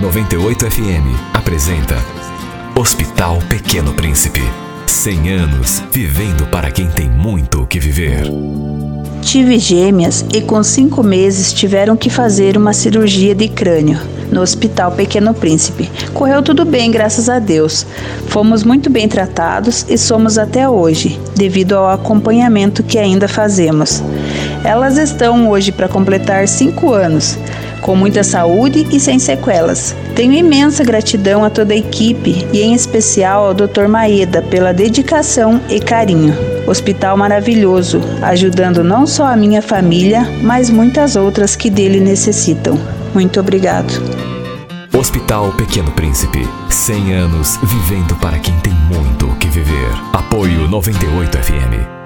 98 FM apresenta Hospital Pequeno Príncipe. 100 anos vivendo para quem tem muito o que viver. Tive gêmeas e com cinco meses tiveram que fazer uma cirurgia de crânio no Hospital Pequeno Príncipe. Correu tudo bem, graças a Deus. Fomos muito bem tratados e somos até hoje, devido ao acompanhamento que ainda fazemos. Elas estão hoje para completar cinco anos, com muita saúde e sem sequelas. Tenho imensa gratidão a toda a equipe e, em especial, ao Dr. Maeda pela dedicação e carinho. Hospital maravilhoso, ajudando não só a minha família, mas muitas outras que dele necessitam. Muito obrigado. Hospital Pequeno Príncipe. 100 anos vivendo para quem tem muito o que viver. Apoio 98 FM.